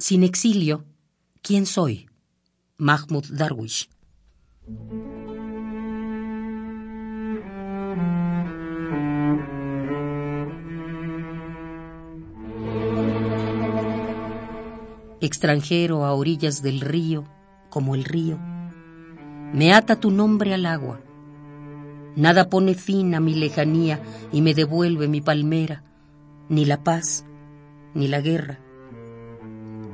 Sin exilio, ¿quién soy? Mahmoud Darwish. Extranjero a orillas del río, como el río, me ata tu nombre al agua. Nada pone fin a mi lejanía y me devuelve mi palmera, ni la paz, ni la guerra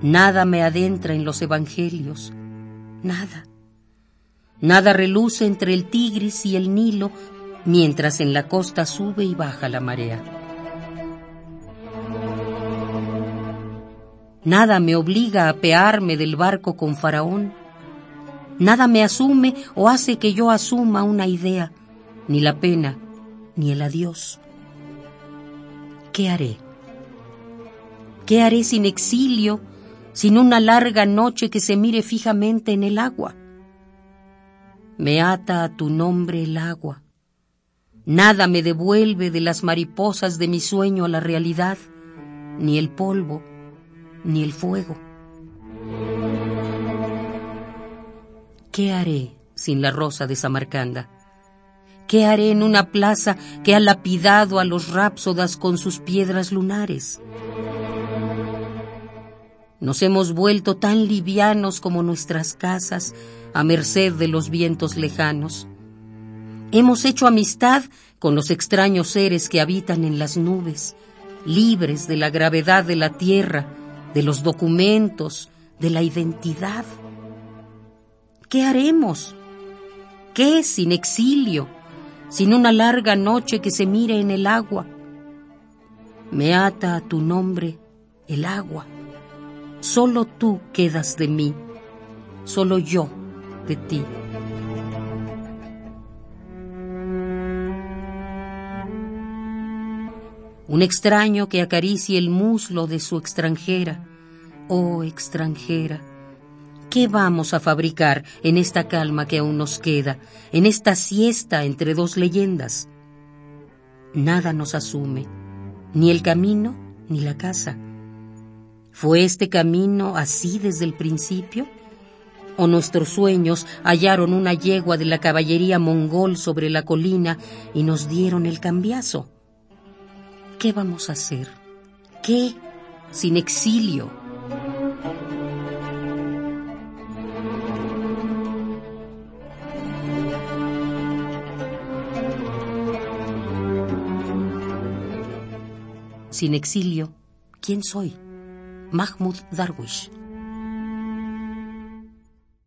Nada me adentra en los evangelios, nada. Nada reluce entre el Tigris y el Nilo, mientras en la costa sube y baja la marea. Nada me obliga a apearme del barco con Faraón. Nada me asume o hace que yo asuma una idea, ni la pena, ni el adiós. ¿Qué haré? ¿Qué haré sin exilio? Sin una larga noche que se mire fijamente en el agua. Me ata a tu nombre el agua. Nada me devuelve de las mariposas de mi sueño a la realidad, ni el polvo, ni el fuego. ¿Qué haré sin la rosa de Samarcanda? ¿Qué haré en una plaza que ha lapidado a los rápsodas con sus piedras lunares? Nos hemos vuelto tan livianos como nuestras casas, a merced de los vientos lejanos. Hemos hecho amistad con los extraños seres que habitan en las nubes, libres de la gravedad de la tierra, de los documentos, de la identidad. ¿Qué haremos? ¿Qué sin exilio, sin una larga noche que se mire en el agua? Me ata a tu nombre el agua Solo tú quedas de mí, solo yo de ti. Un extraño que acaricie el muslo de su extranjera. Oh extranjera, ¿qué vamos a fabricar en esta calma que aún nos queda, en esta siesta entre dos leyendas? Nada nos asume, ni el camino ni la casa ¿Fue este camino así desde el principio? ¿O nuestros sueños hallaron una yegua de la caballería mongol sobre la colina y nos dieron el cambiazo? ¿Qué vamos a hacer? ¿Qué sin exilio? Sin exilio, ¿quién soy? Mahmoud Darwish.